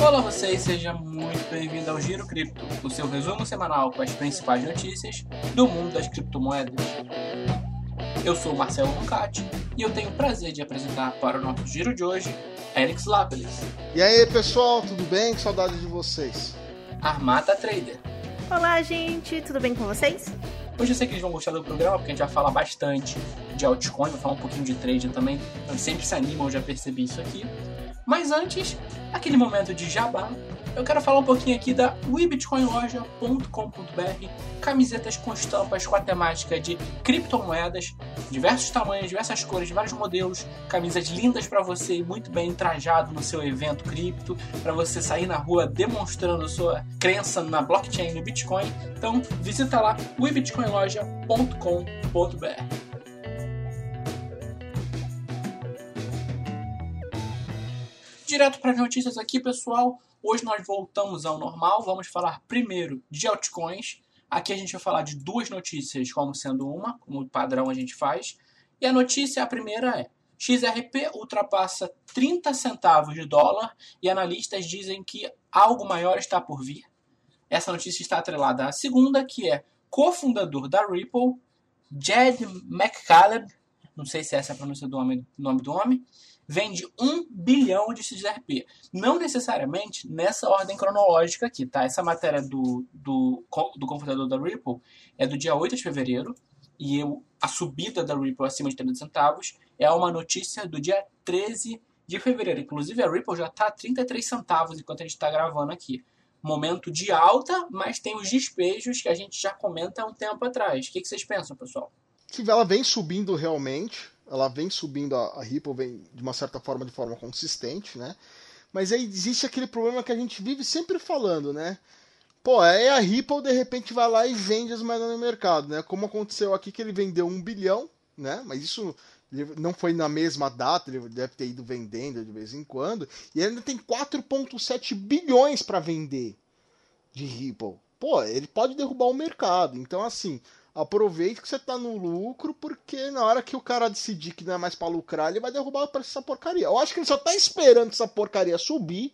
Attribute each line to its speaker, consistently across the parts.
Speaker 1: Olá vocês, seja muito bem-vindo ao Giro Cripto, o seu resumo semanal com as principais notícias do mundo das criptomoedas. Eu sou o Marcelo Lucati e eu tenho o prazer de apresentar para o nosso giro de hoje Alex Lapelis.
Speaker 2: E aí pessoal, tudo bem? Que saudade de vocês.
Speaker 1: Armata Trader.
Speaker 3: Olá gente, tudo bem com vocês?
Speaker 1: Hoje eu sei que eles vão gostar do programa, porque a gente vai falar bastante de altcoin, vai falar um pouquinho de trade também. Eles sempre se animam, eu já percebi isso aqui. Mas antes, aquele momento de jabá, eu quero falar um pouquinho aqui da webitcoinloja.com.br, camisetas com estampas com a temática de criptomoedas, diversos tamanhos, diversas cores, vários modelos, camisas lindas para você e muito bem trajado no seu evento cripto, para você sair na rua demonstrando sua crença na blockchain, no Bitcoin. Então, visita lá webitcoinloja.com.br. Direto para as notícias aqui, pessoal. Hoje nós voltamos ao normal. Vamos falar primeiro de altcoins. Aqui a gente vai falar de duas notícias, como sendo uma, como padrão a gente faz. E a notícia, a primeira é: XRP ultrapassa 30 centavos de dólar e analistas dizem que algo maior está por vir. Essa notícia está atrelada à segunda, que é cofundador da Ripple, Jed McCaleb, não sei se essa é a pronúncia do nome, nome do homem, vende 1 bilhão de XRP. Não necessariamente nessa ordem cronológica aqui, tá? Essa matéria do, do, do computador da Ripple é do dia 8 de fevereiro e eu, a subida da Ripple acima de 30 centavos é uma notícia do dia 13 de fevereiro. Inclusive a Ripple já está a 33 centavos enquanto a gente está gravando aqui. Momento de alta, mas tem os despejos que a gente já comenta há um tempo atrás. O que, que vocês pensam, pessoal?
Speaker 2: Ela vem subindo realmente ela vem subindo, a, a Ripple vem de uma certa forma de forma consistente, né? Mas aí existe aquele problema que a gente vive sempre falando, né? Pô, aí a Ripple de repente vai lá e vende as moedas no mercado, né? Como aconteceu aqui que ele vendeu um bilhão, né? Mas isso não foi na mesma data, ele deve ter ido vendendo de vez em quando. E ainda tem 4,7 bilhões para vender de Ripple. Pô, ele pode derrubar o mercado. Então, assim, aproveite que você tá no lucro, porque na hora que o cara decidir que não é mais para lucrar, ele vai derrubar o preço dessa porcaria. Eu acho que ele só tá esperando essa porcaria subir.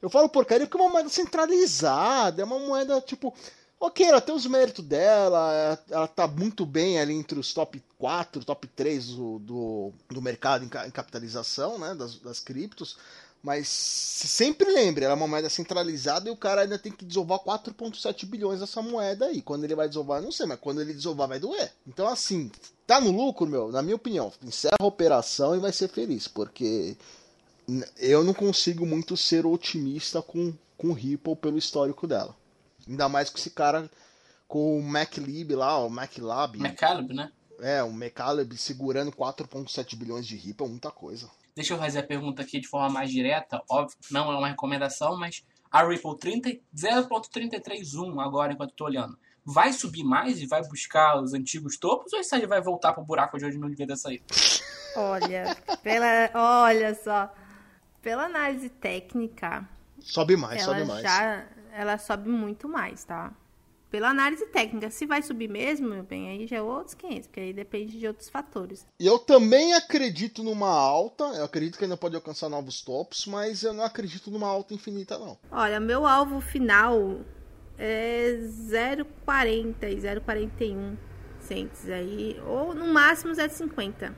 Speaker 2: Eu falo porcaria porque é uma moeda centralizada, é uma moeda tipo. Ok, ela tem os méritos dela, ela tá muito bem ali entre os top 4, top 3 do, do, do mercado em, capitalização, né, das, das criptos. Mas sempre lembre, ela é uma moeda centralizada e o cara ainda tem que desovar 4,7 bilhões dessa moeda aí. Quando ele vai desovar, não sei, mas quando ele desovar vai doer. Então, assim, tá no lucro, meu, na minha opinião, encerra a operação e vai ser feliz, porque eu não consigo muito ser otimista com, com Ripple pelo histórico dela. Ainda mais com esse cara, com o MacLib lá, o MacLab.
Speaker 1: MacLab, né?
Speaker 2: É, o MacLab segurando 4,7 bilhões de Ripple é muita coisa.
Speaker 1: Deixa eu fazer a pergunta aqui de forma mais direta. Óbvio, não é uma recomendação, mas a Ripple 0.331 agora, enquanto estou olhando, vai subir mais e vai buscar os antigos topos ou isso aí vai voltar para o buraco de onde não devia sair?
Speaker 3: Olha, pela, olha só, pela análise técnica,
Speaker 2: sobe mais, sobe mais.
Speaker 3: Já, ela sobe muito mais, tá? Pela análise técnica. Se vai subir mesmo, meu bem, aí já é outros 500, porque aí depende de outros fatores.
Speaker 2: Eu também acredito numa alta, eu acredito que ainda pode alcançar novos tops, mas eu não acredito numa alta infinita, não.
Speaker 3: Olha, meu alvo final é 0,40 e 0,41 cents aí, ou no máximo 0,50.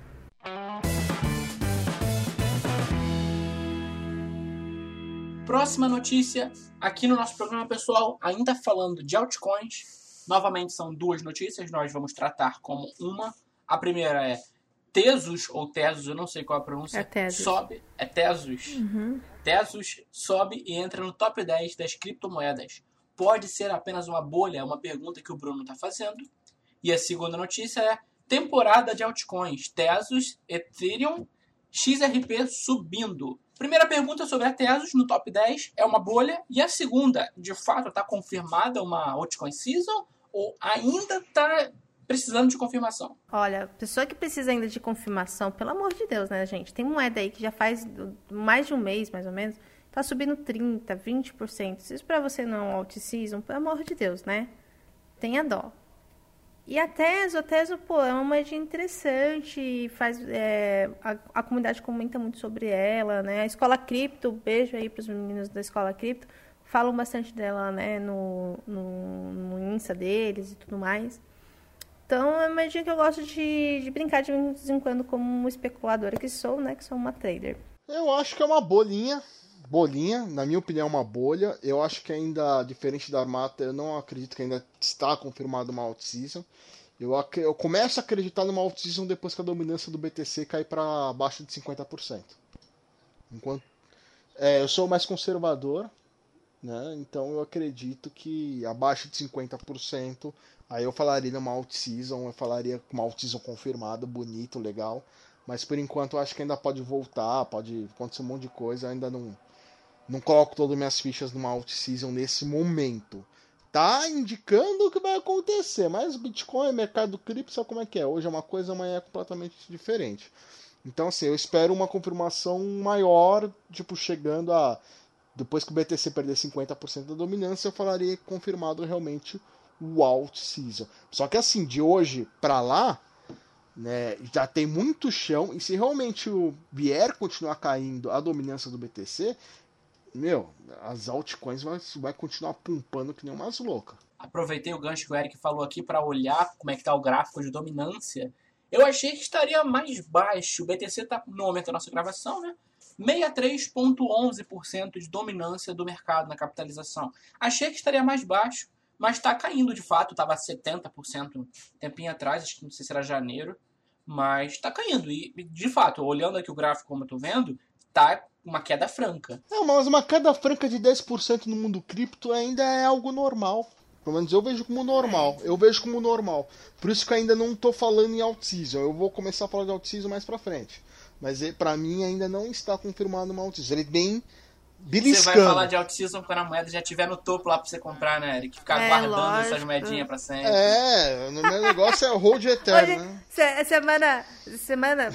Speaker 1: Próxima notícia aqui no nosso programa pessoal, ainda falando de altcoins. Novamente são duas notícias, nós vamos tratar como uma. A primeira é Tesos ou Tesos, eu não sei qual é a pronúncia.
Speaker 3: É Tesos.
Speaker 1: Sobe, é Tesos.
Speaker 3: Uhum.
Speaker 1: Tesos sobe e entra no top 10 das criptomoedas. Pode ser apenas uma bolha? É uma pergunta que o Bruno está fazendo. E a segunda notícia é temporada de altcoins. Tesos, Ethereum, XRP subindo. Primeira pergunta sobre a Tesos no top 10 é uma bolha. E a segunda, de fato, está confirmada uma altcoin season ou ainda está precisando de confirmação?
Speaker 3: Olha, pessoa que precisa ainda de confirmação, pelo amor de Deus, né, gente? Tem moeda aí que já faz mais de um mês, mais ou menos, tá subindo 30, 20%. Se isso para você não é um alt season, pelo amor de Deus, né? Tenha dó. E a Teso, a Teso, pô, é uma moedinha interessante, faz, é, a, a, comunidade comenta muito sobre ela, né? A Escola Cripto, beijo aí para os meninos da Escola Cripto, falam bastante dela, né, no, no, no Insta deles e tudo mais. Então, é uma moedinha que eu gosto de, de brincar de vez em quando como especuladora que sou, né, que sou uma trader.
Speaker 2: Eu acho que é uma bolinha, bolinha, na minha opinião, é uma bolha. Eu acho que ainda, diferente da Armata, eu não acredito que ainda está confirmado uma out-season. Eu, eu começo a acreditar numa out-season depois que a dominância do BTC cai para abaixo de 50%. Enquanto, é, eu sou mais conservador, né? então eu acredito que abaixo de 50%, aí eu falaria numa out-season, eu falaria uma out-season confirmada, bonito, legal. Mas por enquanto eu acho que ainda pode voltar, pode acontecer um monte de coisa, ainda não não coloco todas as minhas fichas numa out-season nesse momento. Tá indicando o que vai acontecer, mas Bitcoin, mercado cripto, sabe como é que é? Hoje é uma coisa, amanhã é completamente diferente. Então, assim, eu espero uma confirmação maior, tipo, chegando a. Depois que o BTC perder 50% da dominância, eu falaria confirmado realmente o alt season. Só que assim, de hoje para lá, né, já tem muito chão, e se realmente o vier continuar caindo a dominância do BTC, meu, as altcoins vai, vai continuar pumpando que nem umas loucas.
Speaker 1: Aproveitei o gancho que o Eric falou aqui para olhar como é que tá o gráfico de dominância. Eu achei que estaria mais baixo. O BTC está no momento da nossa gravação, né? 63,11% de dominância do mercado na capitalização. Achei que estaria mais baixo, mas está caindo de fato. Estava 70% um tempinho atrás, acho que não sei se era janeiro, mas está caindo. E de fato, olhando aqui o gráfico como eu estou vendo, tá uma queda franca.
Speaker 2: É, mas uma queda franca de 10% no mundo cripto ainda é algo normal. Pelo menos eu vejo como normal. Eu vejo como normal. Por isso que ainda não estou falando em alt-season. Eu vou começar a falar de alt-season mais pra frente. Mas para mim ainda não está confirmado uma alt-season. Ele bem
Speaker 1: beliscando. Você vai falar de alt-season quando a moeda já estiver no topo lá pra você comprar, né, Eric? Ficar é, guardando lógico. essas moedinhas pra sempre.
Speaker 2: É, o meu negócio é o hold eterno,
Speaker 3: Hoje, né? Semana, semana,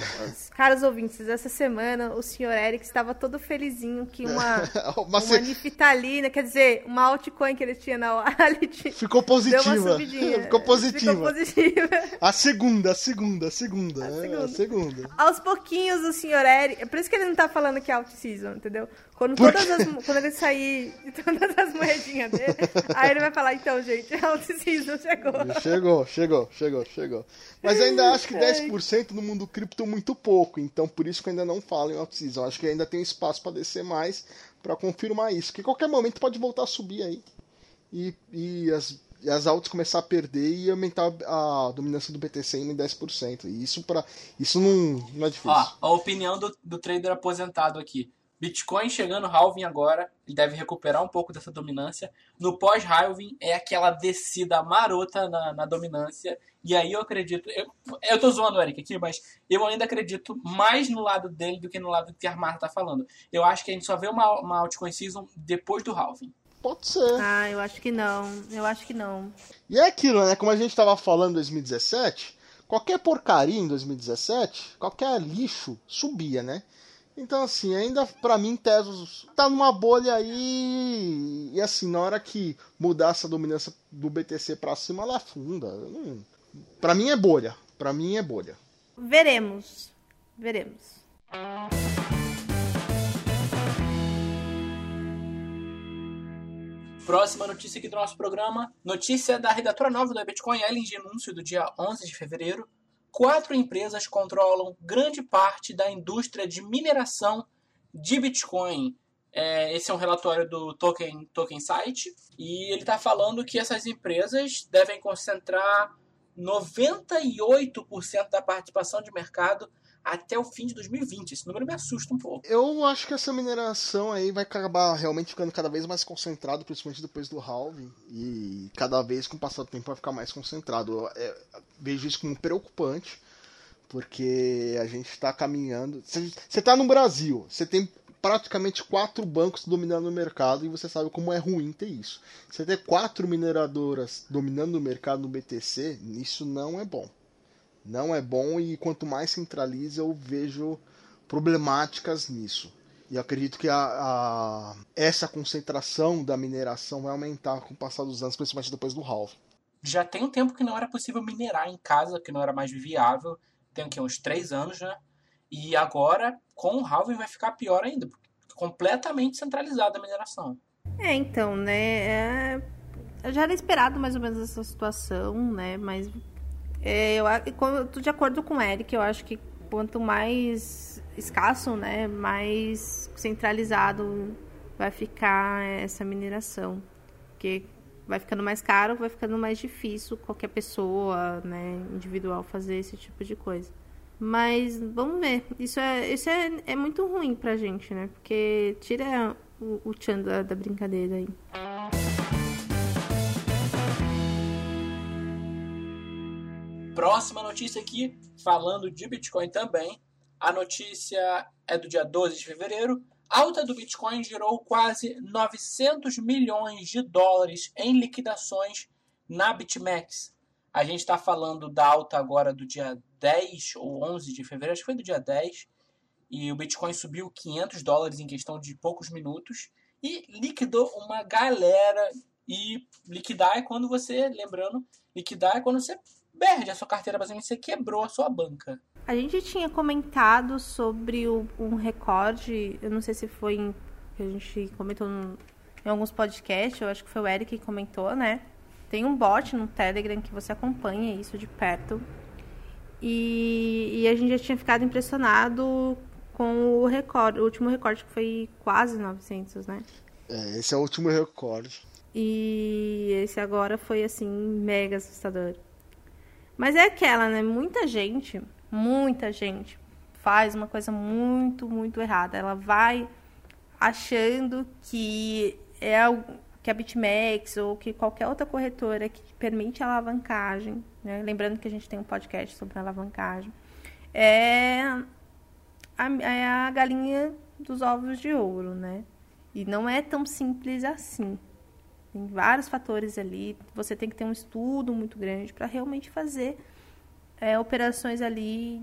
Speaker 3: caros ouvintes, essa semana o senhor Eric estava todo felizinho que uma, uma, uma niftalina, quer dizer, uma altcoin que ele tinha na wallet.
Speaker 2: Ficou positiva. Ficou positiva. Ficou positiva. A segunda, a segunda, a segunda. A, é, segunda. a segunda.
Speaker 3: Aos pouquinhos o senhor Eric. É por isso que ele não tá falando que é alt-season, entendeu? Quando, todas as, quando ele sair de todas as moedinhas dele, aí ele vai falar, então, gente, a season chegou.
Speaker 2: Chegou, chegou, chegou, chegou. Mas ainda acho que 10% no mundo cripto é muito pouco, então por isso que eu ainda não falo em out-season. Acho que ainda tem espaço para descer mais para confirmar isso. Que qualquer momento pode voltar a subir aí. E, e as e as altas começar a perder e aumentar a dominância do BTC em 10%. E isso para isso não, não é difícil. Ó,
Speaker 1: a opinião do, do trader aposentado aqui. Bitcoin chegando halving agora, ele deve recuperar um pouco dessa dominância. No pós-halving é aquela descida marota na, na, dominância. E aí eu acredito. Eu, eu tô zoando o Eric aqui, mas eu ainda acredito mais no lado dele do que no lado que a Marta tá falando. Eu acho que a gente só vê uma, uma altcoin season depois do halving.
Speaker 2: Pode ser.
Speaker 3: Ah, eu acho que não. Eu acho que não.
Speaker 2: E é aquilo, né? Como a gente tava falando em 2017, qualquer porcaria em 2017, qualquer lixo subia, né? Então, assim, ainda para mim, Tesos tá numa bolha aí. E assim, na hora que mudar essa dominância do BTC para cima, ela afunda. Hum, para mim é bolha. Para mim é bolha.
Speaker 3: Veremos. Veremos.
Speaker 1: Próxima notícia aqui do nosso programa. Notícia da redatora nova do Bitcoin, Ellen de anúncio do dia 11 de fevereiro quatro empresas controlam grande parte da indústria de mineração de Bitcoin. É, esse é um relatório do Token, Token Site e ele está falando que essas empresas devem concentrar 98% da participação de mercado até o fim de 2020. Esse número me assusta um pouco.
Speaker 2: Eu acho que essa mineração aí vai acabar realmente ficando cada vez mais concentrado, principalmente depois do halving, e cada vez com o passar do tempo vai ficar mais concentrado. Eu, é, vejo isso como preocupante, porque a gente está caminhando. Você está no Brasil, você tem praticamente quatro bancos dominando o mercado e você sabe como é ruim ter isso. Você ter quatro mineradoras dominando o mercado no BTC, isso não é bom não é bom e quanto mais centraliza eu vejo problemáticas nisso. E acredito que a, a, essa concentração da mineração vai aumentar com o passar dos anos, principalmente depois do halving.
Speaker 1: já tem um tempo que não era possível minerar em casa, que não era mais viável. Tem aqui uns três anos, né? E agora, com o halving, vai ficar pior ainda. Completamente centralizada a mineração.
Speaker 3: É, então, né? É... Já era esperado mais ou menos essa situação, né? Mas eu, eu tô de acordo com o Eric, eu acho que quanto mais escasso, né, mais centralizado vai ficar essa mineração. Porque vai ficando mais caro, vai ficando mais difícil qualquer pessoa, né, individual fazer esse tipo de coisa. Mas vamos ver. Isso é, isso é, é muito ruim pra gente, né? Porque tira o, o tchan da, da brincadeira aí.
Speaker 1: Próxima notícia aqui, falando de Bitcoin também. A notícia é do dia 12 de fevereiro. A alta do Bitcoin gerou quase 900 milhões de dólares em liquidações na BitMEX. A gente está falando da alta agora do dia 10 ou 11 de fevereiro, acho que foi do dia 10. E o Bitcoin subiu 500 dólares em questão de poucos minutos e liquidou uma galera. E liquidar é quando você, lembrando, liquidar é quando você perde a sua carteira, basicamente você quebrou a sua banca.
Speaker 3: A gente tinha comentado sobre o, um recorde, eu não sei se foi em, que a gente comentou no, em alguns podcasts, eu acho que foi o Eric que comentou, né? Tem um bot no Telegram que você acompanha isso de perto. E, e a gente já tinha ficado impressionado com o recorde, o último recorde que foi quase 900, né?
Speaker 2: É, esse é o último recorde.
Speaker 3: E esse agora foi assim mega assustador. Mas é aquela, né? Muita gente, muita gente faz uma coisa muito, muito errada. Ela vai achando que é que a BitMEX ou que qualquer outra corretora que permite alavancagem, né? lembrando que a gente tem um podcast sobre alavancagem, é a, é a galinha dos ovos de ouro, né? E não é tão simples assim. Tem vários fatores ali. Você tem que ter um estudo muito grande para realmente fazer é, operações ali,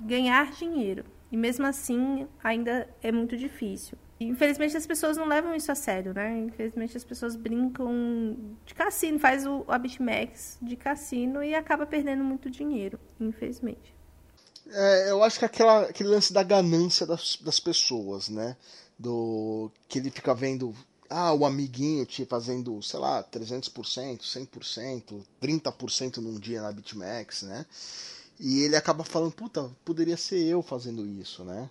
Speaker 3: ganhar dinheiro. E mesmo assim, ainda é muito difícil. Infelizmente, as pessoas não levam isso a sério, né? Infelizmente, as pessoas brincam de cassino, faz o, a BitMEX de cassino e acaba perdendo muito dinheiro, infelizmente.
Speaker 2: É, eu acho que aquela, aquele lance da ganância das, das pessoas, né? Do que ele fica vendo ah, o amiguinho te fazendo, sei lá, 300%, 100%, 30% num dia na BitMEX, né? E ele acaba falando, puta, poderia ser eu fazendo isso, né?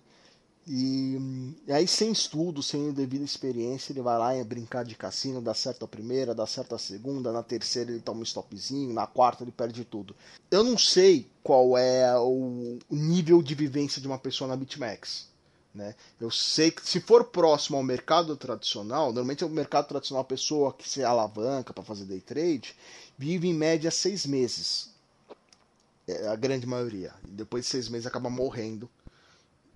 Speaker 2: E, e aí, sem estudo, sem devida experiência, ele vai lá e brincar de cassino, dá certo a primeira, dá certo a segunda, na terceira ele toma um stopzinho, na quarta ele perde tudo. Eu não sei qual é o nível de vivência de uma pessoa na BitMEX. Né? Eu sei que se for próximo ao mercado tradicional, normalmente o mercado tradicional, a pessoa que se alavanca para fazer day trade, vive em média seis meses. É a grande maioria. Depois de seis meses acaba morrendo.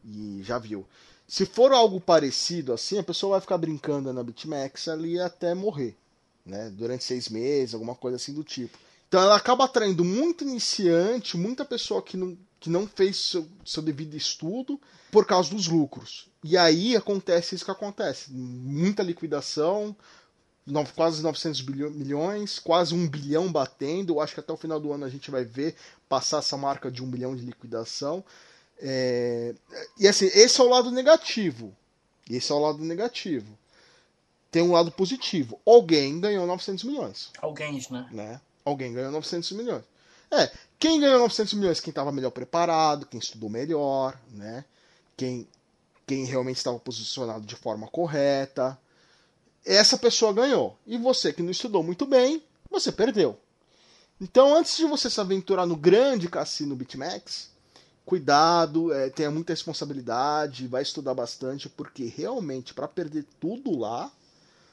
Speaker 2: E já viu. Se for algo parecido assim, a pessoa vai ficar brincando na BitMEX ali até morrer. Né? Durante seis meses, alguma coisa assim do tipo. Então ela acaba atraindo muito iniciante, muita pessoa que não, que não fez seu, seu devido estudo por causa dos lucros. E aí acontece isso que acontece: muita liquidação, quase 900 milhões, quase um bilhão batendo. Eu acho que até o final do ano a gente vai ver passar essa marca de um bilhão de liquidação. É... E assim, esse é o lado negativo. Esse é o lado negativo. Tem um lado positivo. Alguém ganhou 900 milhões.
Speaker 1: Alguém, né?
Speaker 2: né? Alguém ganhou 900 milhões. É, quem ganhou 900 milhões? Quem estava melhor preparado, quem estudou melhor, né? Quem, quem realmente estava posicionado de forma correta. Essa pessoa ganhou. E você que não estudou muito bem, você perdeu. Então, antes de você se aventurar no grande cassino BitMEX, cuidado, é, tenha muita responsabilidade, vai estudar bastante, porque realmente para perder tudo lá,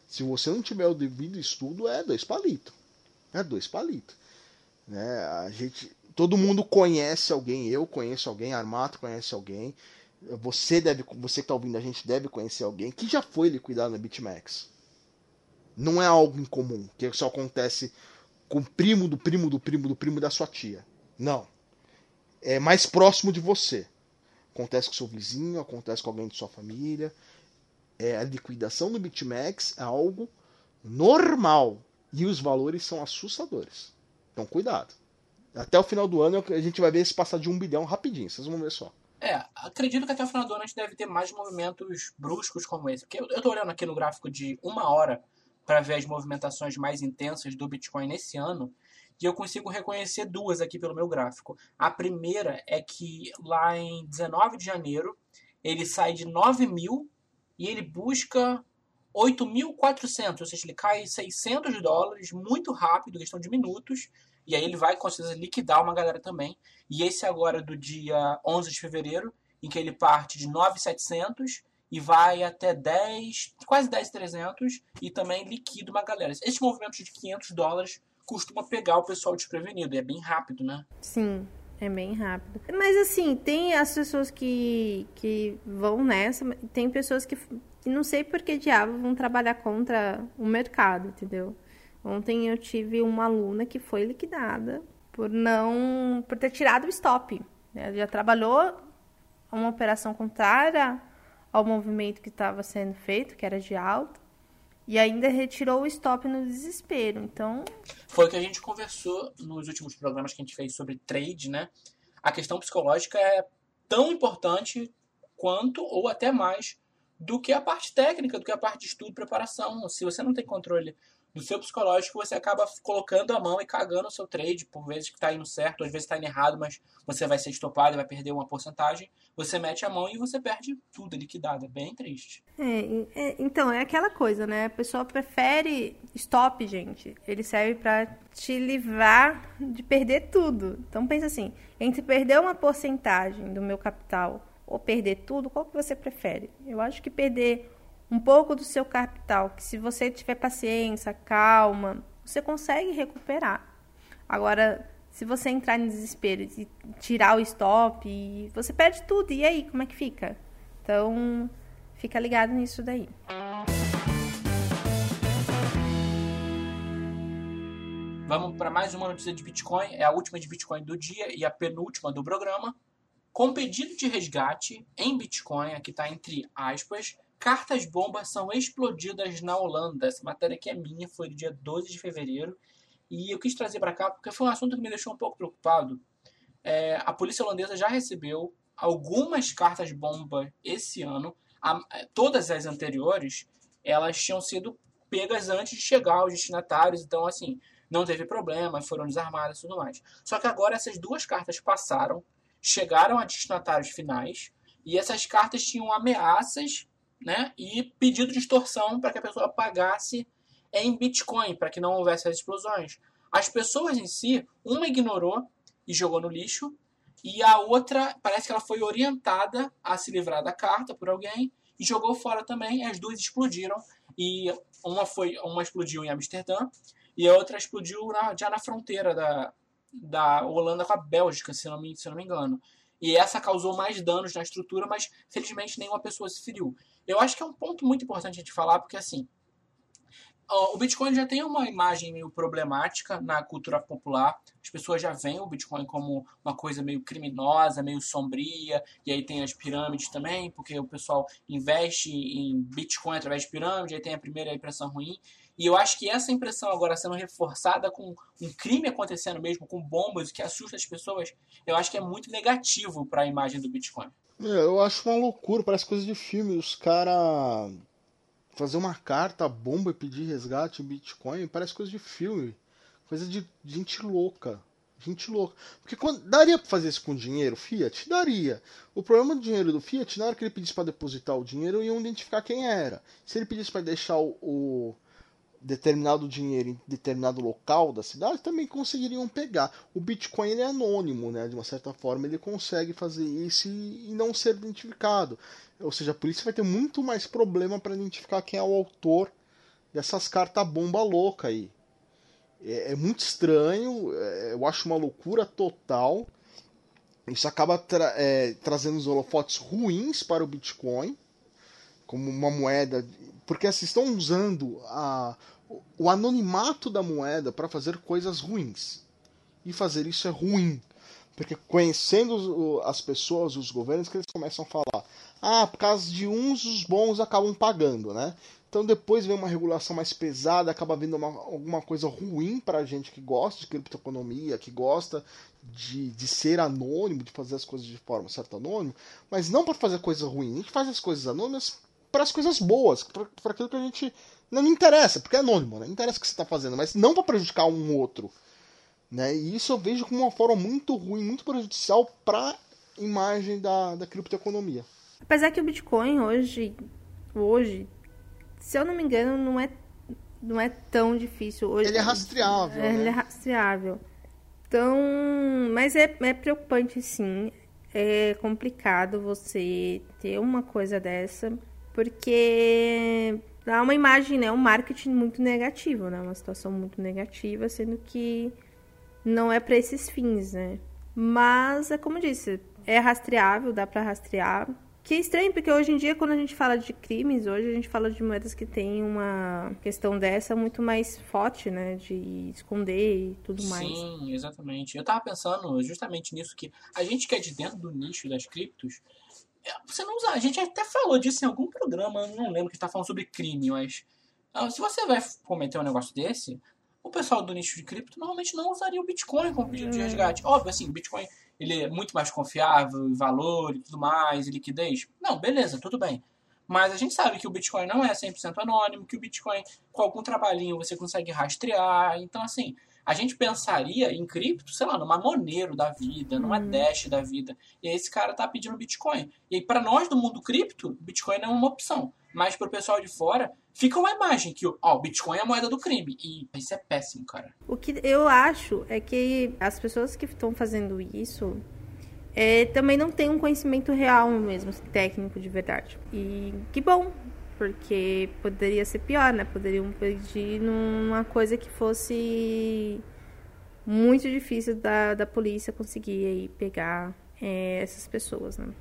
Speaker 2: se você não tiver o devido estudo, é dois palitos. É dois palitos. Né? A gente, todo mundo conhece alguém, eu conheço alguém, Armato conhece alguém, você deve, você que está ouvindo a gente deve conhecer alguém que já foi liquidado na BitMEX. Não é algo incomum, que só acontece com o primo do primo do primo do primo da sua tia. Não. É mais próximo de você. Acontece com seu vizinho, acontece com alguém de sua família. É, a liquidação do BitMEX é algo normal. E os valores são assustadores. Então cuidado. Até o final do ano a gente vai ver esse passar de um bilhão rapidinho, vocês vão ver só.
Speaker 1: É, acredito que até o final do ano a gente deve ter mais movimentos bruscos como esse. Porque eu, eu tô olhando aqui no gráfico de uma hora para ver as movimentações mais intensas do Bitcoin nesse ano. E eu consigo reconhecer duas aqui pelo meu gráfico. A primeira é que lá em 19 de janeiro ele sai de 9 mil e ele busca 8.400, ou seja, ele cai 600 dólares muito rápido, questão de minutos, e aí ele vai com certeza liquidar uma galera também. E esse agora do dia 11 de fevereiro, em que ele parte de 9,700 e vai até 10, quase 10,300 e também liquida uma galera. Esse movimento de 500 dólares costuma pegar o pessoal desprevenido, e é bem rápido, né?
Speaker 3: Sim, é bem rápido. Mas assim, tem as pessoas que, que vão nessa, tem pessoas que não sei por que diabo vão trabalhar contra o mercado, entendeu? Ontem eu tive uma aluna que foi liquidada por não por ter tirado o stop. Ela já trabalhou uma operação contrária ao movimento que estava sendo feito, que era de alta, e ainda retirou o stop no desespero. Então,
Speaker 1: foi o que a gente conversou nos últimos programas que a gente fez sobre trade, né? A questão psicológica é tão importante quanto ou até mais do que a parte técnica, do que a parte de estudo e preparação. Se você não tem controle do seu psicológico, você acaba colocando a mão e cagando o seu trade, por vezes que está indo certo, às vezes está indo errado, mas você vai ser estopado vai perder uma porcentagem. Você mete a mão e você perde tudo, liquidado. É bem triste.
Speaker 3: É, é, então, é aquela coisa, né? A pessoa prefere stop, gente. Ele serve para te livrar de perder tudo. Então, pensa assim: entre perder uma porcentagem do meu capital ou perder tudo, qual que você prefere? Eu acho que perder um pouco do seu capital, que se você tiver paciência, calma, você consegue recuperar. Agora, se você entrar em desespero e tirar o stop, você perde tudo. E aí, como é que fica? Então, fica ligado nisso daí.
Speaker 1: Vamos para mais uma notícia de Bitcoin. É a última de Bitcoin do dia e a penúltima do programa. Com pedido de resgate em Bitcoin, aqui está entre aspas, Cartas bombas são explodidas na Holanda. Essa matéria aqui é minha, foi do dia 12 de fevereiro. E eu quis trazer para cá porque foi um assunto que me deixou um pouco preocupado. É, a polícia holandesa já recebeu algumas cartas bomba esse ano. A, todas as anteriores, elas tinham sido pegas antes de chegar aos destinatários. Então, assim, não teve problema, foram desarmadas e tudo mais. Só que agora essas duas cartas passaram, chegaram a destinatários finais. E essas cartas tinham ameaças né, e pedido de extorsão para que a pessoa pagasse em Bitcoin, para que não houvesse as explosões. As pessoas em si, uma ignorou e jogou no lixo, e a outra parece que ela foi orientada a se livrar da carta por alguém e jogou fora também. as duas explodiram e uma foi uma explodiu em Amsterdã e a outra explodiu na, já na fronteira da, da Holanda com a Bélgica, se não me, se não me engano. E essa causou mais danos na estrutura, mas felizmente nenhuma pessoa se feriu. Eu acho que é um ponto muito importante a gente falar, porque assim, o Bitcoin já tem uma imagem meio problemática na cultura popular. As pessoas já veem o Bitcoin como uma coisa meio criminosa, meio sombria. E aí tem as pirâmides também, porque o pessoal investe em Bitcoin através de pirâmide. Aí tem a primeira impressão ruim. E eu acho que essa impressão agora sendo reforçada com um crime acontecendo mesmo, com bombas que assusta as pessoas, eu acho que é muito negativo para a imagem do Bitcoin.
Speaker 2: É, eu acho uma loucura, parece coisa de filme. Os caras fazer uma carta, bomba e pedir resgate em Bitcoin, parece coisa de filme. Coisa de gente louca. Gente louca. Porque quando, daria para fazer isso com dinheiro Fiat? Daria. O problema do dinheiro do Fiat, na hora que ele pedisse para depositar o dinheiro, iam identificar quem era. Se ele pedisse para deixar o, o determinado dinheiro em determinado local da cidade, também conseguiriam pegar. O Bitcoin ele é anônimo, né? De uma certa forma, ele consegue fazer isso e, não ser identificado. Ou seja, a polícia vai ter muito mais problema para identificar quem é o autor dessas cartas bomba louca aí. É, é muito estranho, é, eu acho uma loucura total. Isso acaba tra é, trazendo os holofotes ruins para o Bitcoin, como uma moeda. Porque assim, estão usando a, o anonimato da moeda para fazer coisas ruins. E fazer isso é ruim. Porque conhecendo as pessoas, os governos, que eles começam a falar: Ah, por causa de uns, os bons acabam pagando, né? Então depois vem uma regulação mais pesada, acaba vindo uma, alguma coisa ruim pra gente que gosta de criptoeconomia, que gosta de, de ser anônimo, de fazer as coisas de forma certa anônimo, mas não para fazer coisa ruim. A gente faz as coisas anônimas para as coisas boas, para aquilo que a gente não, não interessa, porque é anônimo, né? Não interessa o que você está fazendo, mas não para prejudicar um outro. Né? E isso eu vejo como uma forma muito ruim, muito prejudicial para a imagem da, da criptoeconomia.
Speaker 3: Apesar que o Bitcoin hoje, hoje se eu não me engano, não é, não é tão difícil. Hoje,
Speaker 2: ele é rastreável. É,
Speaker 3: né? Ele é rastreável. Então, mas é, é preocupante sim. É complicado você ter uma coisa dessa, porque dá uma imagem, né? Um marketing muito negativo, né? Uma situação muito negativa, sendo que não é para esses fins, né? Mas é como eu disse, é rastreável, dá para rastrear. Que é estranho, porque hoje em dia, quando a gente fala de crimes, hoje a gente fala de moedas que tem uma questão dessa muito mais forte, né? De esconder e tudo mais.
Speaker 1: Sim, exatamente. Eu tava pensando justamente nisso, que a gente que é de dentro do nicho das criptos, você não usa. A gente até falou disso em algum programa, não lembro que está falando sobre crime, mas. Ah, se você vai cometer um negócio desse, o pessoal do nicho de cripto normalmente não usaria o Bitcoin como pedido de hum. resgate. Óbvio, assim, o Bitcoin ele é muito mais confiável em valor e tudo mais, e liquidez. Não, beleza, tudo bem. Mas a gente sabe que o Bitcoin não é 100% anônimo, que o Bitcoin, com algum trabalhinho, você consegue rastrear. Então, assim, a gente pensaria em cripto, sei lá, numa Monero da vida, numa uhum. Dash da vida. E aí esse cara tá pedindo Bitcoin. E aí, para nós do mundo cripto, Bitcoin não é uma opção. Mas pro pessoal de fora, fica uma imagem que ó, o Bitcoin é a moeda do crime. E isso é péssimo, cara.
Speaker 3: O que eu acho é que as pessoas que estão fazendo isso é, também não têm um conhecimento real mesmo, técnico de verdade. E que bom, porque poderia ser pior, né? Poderiam pedir numa coisa que fosse muito difícil da, da polícia conseguir aí pegar é, essas pessoas, né?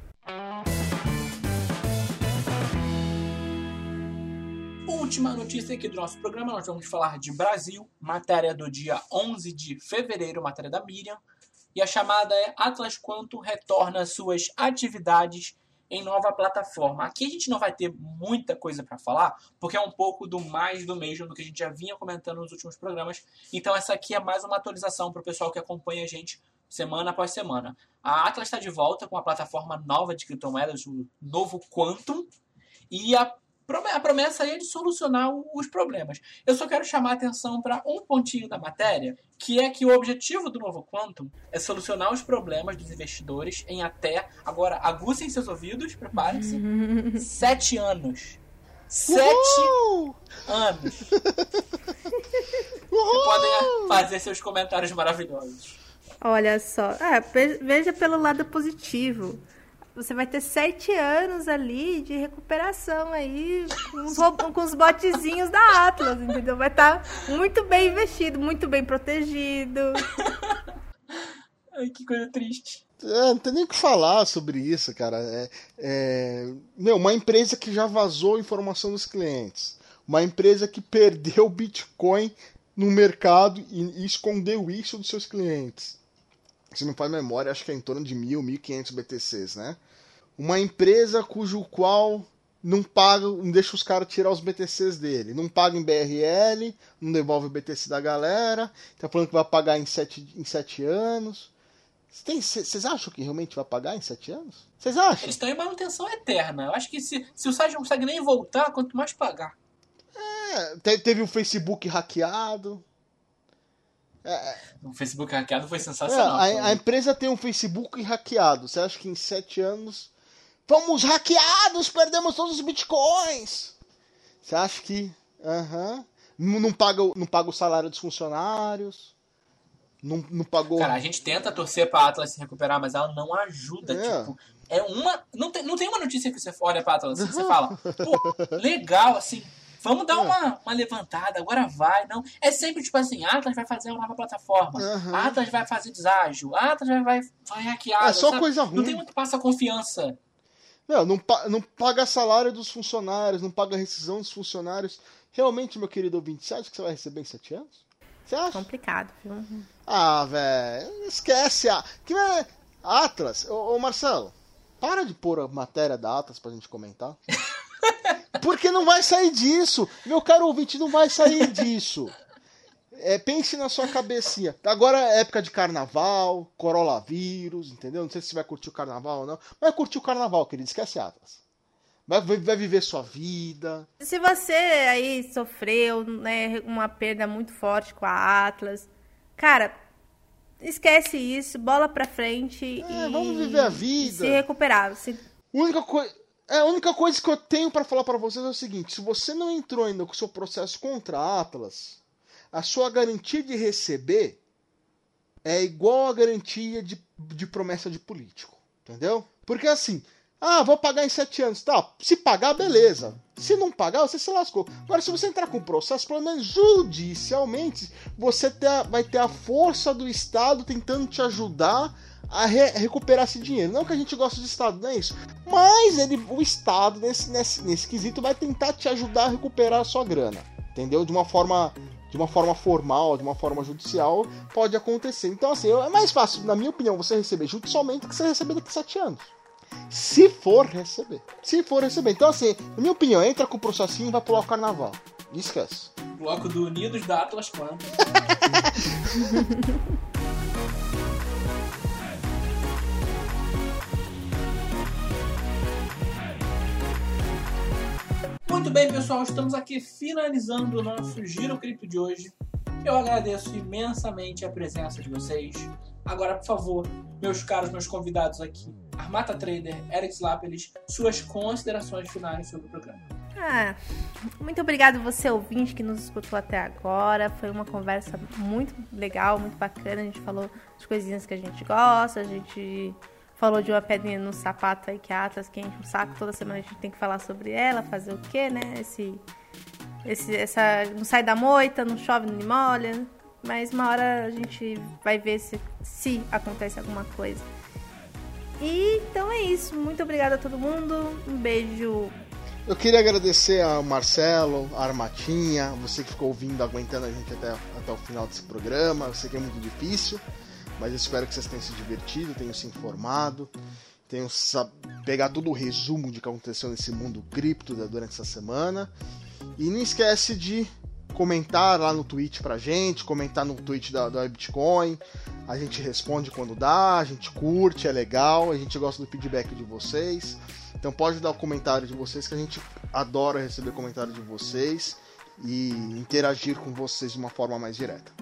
Speaker 1: Última notícia aqui do nosso programa, nós vamos falar de Brasil, matéria do dia 11 de fevereiro, matéria da Miriam, e a chamada é Atlas Quanto retorna suas atividades em nova plataforma. Aqui a gente não vai ter muita coisa para falar, porque é um pouco do mais do mesmo do que a gente já vinha comentando nos últimos programas. Então essa aqui é mais uma atualização para o pessoal que acompanha a gente semana após semana. A Atlas está de volta com a plataforma nova de criptomoedas, o novo Quantum, e a a promessa aí é de solucionar os problemas. Eu só quero chamar a atenção para um pontinho da matéria, que é que o objetivo do novo Quantum é solucionar os problemas dos investidores em até, agora aguçem seus ouvidos, preparem-se, sete anos. Sete Uhul! anos. Uhul! podem fazer seus comentários maravilhosos.
Speaker 3: Olha só, ah, veja pelo lado positivo você vai ter sete anos ali de recuperação aí com os botezinhos da Atlas, entendeu? Vai estar tá muito bem investido, muito bem protegido.
Speaker 1: Ai, que coisa triste.
Speaker 2: É, não tem nem o que falar sobre isso, cara. É, é, meu, uma empresa que já vazou informação dos clientes. Uma empresa que perdeu Bitcoin no mercado e, e escondeu isso dos seus clientes se não faz memória, acho que é em torno de mil, mil quinhentos BTCs, né? Uma empresa cujo qual não paga, não deixa os caras tirar os BTCs dele, não paga em BRL, não devolve o BTC da galera, tá falando que vai pagar em sete, em sete anos. Vocês acham que realmente vai pagar em sete anos? Vocês acham?
Speaker 1: Eles estão em manutenção eterna. Eu acho que se, se o site não consegue nem voltar, quanto mais pagar.
Speaker 2: É, teve o Facebook hackeado.
Speaker 1: É, o Facebook hackeado foi sensacional.
Speaker 2: É, a, a, empresa tem um Facebook hackeado. Você acha que em sete anos. Fomos hackeados, perdemos todos os bitcoins. Você acha que. Aham. Uhum, não, paga, não paga o salário dos funcionários. Não, não pagou.
Speaker 1: Cara, a gente tenta torcer pra Atlas se recuperar, mas ela não ajuda. É. Tipo, é uma. Não tem, não tem uma notícia que você olha pra Atlas e você fala, pô, legal, assim Vamos dar uma, uma levantada, agora vai. Não, é sempre tipo assim, Atlas vai fazer uma nova plataforma, uhum. Atlas vai fazer deságio, Atlas vai, vai, vai hackear.
Speaker 2: É só sabe? coisa ruim.
Speaker 1: Não tem muito que passa confiança.
Speaker 2: Não, não, não paga salário dos funcionários, não paga rescisão dos funcionários. Realmente, meu querido ouvinte, você acha que você vai receber em sete anos? Você acha?
Speaker 3: Complicado, viu?
Speaker 2: Ah, velho, esquece. A... Que é... Atlas, ô, ô Marcelo, para de pôr a matéria da Atlas pra gente comentar. Porque não vai sair disso. Meu caro ouvinte, não vai sair disso. É, pense na sua cabecinha. Agora é época de carnaval, coronavírus, entendeu? Não sei se você vai curtir o carnaval ou não. Vai curtir o carnaval, querido. Esquece Atlas. Vai, vai viver sua vida.
Speaker 3: Se você aí sofreu né, uma perda muito forte com a Atlas, cara, esquece isso, bola pra frente é,
Speaker 2: e. Vamos viver a vida.
Speaker 3: Se recuperar. Se...
Speaker 2: Única coisa. É, a única coisa que eu tenho para falar para vocês é o seguinte: se você não entrou ainda com o seu processo contra a Atlas, a sua garantia de receber é igual a garantia de, de promessa de político. Entendeu? Porque assim, ah, vou pagar em sete anos. Tá, se pagar, beleza. Se não pagar, você se lascou. Agora, se você entrar com o processo, pelo menos judicialmente, você ter, vai ter a força do Estado tentando te ajudar a re recuperar esse dinheiro. Não que a gente goste do Estado, não é isso. Mas ele, o Estado, nesse, nesse, nesse quesito, vai tentar te ajudar a recuperar a sua grana. Entendeu? De uma forma de uma forma formal, de uma forma judicial, pode acontecer. Então, assim, é mais fácil, na minha opinião, você receber judicialmente que você receber daqui a sete anos. Se for receber. Se for receber. Então, assim, na minha opinião, entra com o processinho e vai pular o carnaval. Esquece.
Speaker 1: Bloco do Unidos da Atlas quando? Muito bem, pessoal, estamos aqui finalizando o nosso Giro Cripto de hoje. Eu agradeço imensamente a presença de vocês. Agora, por favor, meus caros, meus convidados aqui, Armata Trader, Eric Slapelis, suas considerações finais sobre o programa.
Speaker 3: Ah, muito obrigado você ouvinte que nos escutou até agora. Foi uma conversa muito legal, muito bacana. A gente falou as coisinhas que a gente gosta, a gente falou de uma pedrinha no sapato aí que a Atlas que enche o saco. Toda semana a gente tem que falar sobre ela, fazer o quê, né? Esse, esse, essa, não sai da moita, não chove, não molha. Mas uma hora a gente vai ver se, se acontece alguma coisa. E então é isso. Muito obrigada a todo mundo. Um beijo.
Speaker 2: Eu queria agradecer ao Marcelo, a Armatinha, você que ficou ouvindo, aguentando a gente até, até o final desse programa. Eu sei que é muito difícil, mas espero que vocês tenham se divertido, tenham se informado, tenham pegado todo o resumo de que aconteceu nesse mundo cripto durante essa semana. E não esquece de comentar lá no tweet pra gente, comentar no tweet da, da Bitcoin. A gente responde quando dá, a gente curte, é legal, a gente gosta do feedback de vocês. Então pode dar o comentário de vocês que a gente adora receber comentário de vocês e interagir com vocês de uma forma mais direta.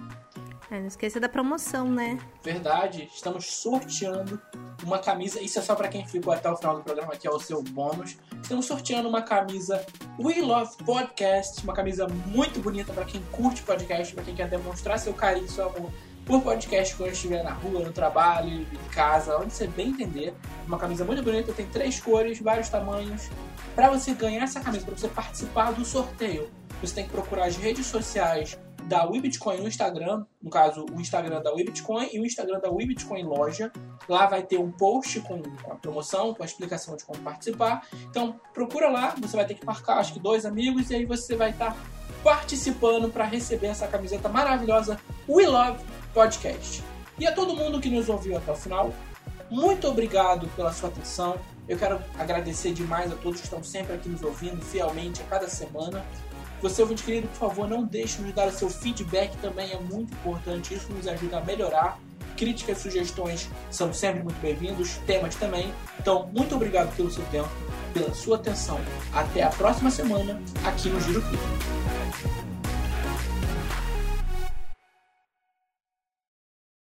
Speaker 3: É, não esqueça da promoção, né?
Speaker 1: Verdade, estamos sorteando uma camisa. Isso é só para quem ficou até o final do programa, que é o seu bônus. Estamos sorteando uma camisa We Love Podcast, uma camisa muito bonita para quem curte podcast, para quem quer demonstrar seu carinho, seu amor por podcast quando estiver na rua, no trabalho, em casa, onde você bem entender. Uma camisa muito bonita, tem três cores, vários tamanhos. Para você ganhar essa camisa, para você participar do sorteio, você tem que procurar as redes sociais da WeBitcoin no Instagram, no caso, o Instagram da WeBitcoin e o Instagram da WeBitcoin Loja. Lá vai ter um post com, a promoção, com a explicação de como participar. Então, procura lá, você vai ter que marcar, acho que dois amigos, e aí você vai estar participando para receber essa camiseta maravilhosa We Love Podcast. E a todo mundo que nos ouviu até o final, muito obrigado pela sua atenção. Eu quero agradecer demais a todos que estão sempre aqui nos ouvindo fielmente a cada semana. Você, ouvinte querido, por favor, não deixe de dar o seu feedback também, é muito importante, isso nos ajuda a melhorar. Críticas sugestões são sempre muito bem-vindos, temas também. Então, muito obrigado pelo seu tempo, pela sua atenção. Até a próxima semana aqui no Giro Clipe.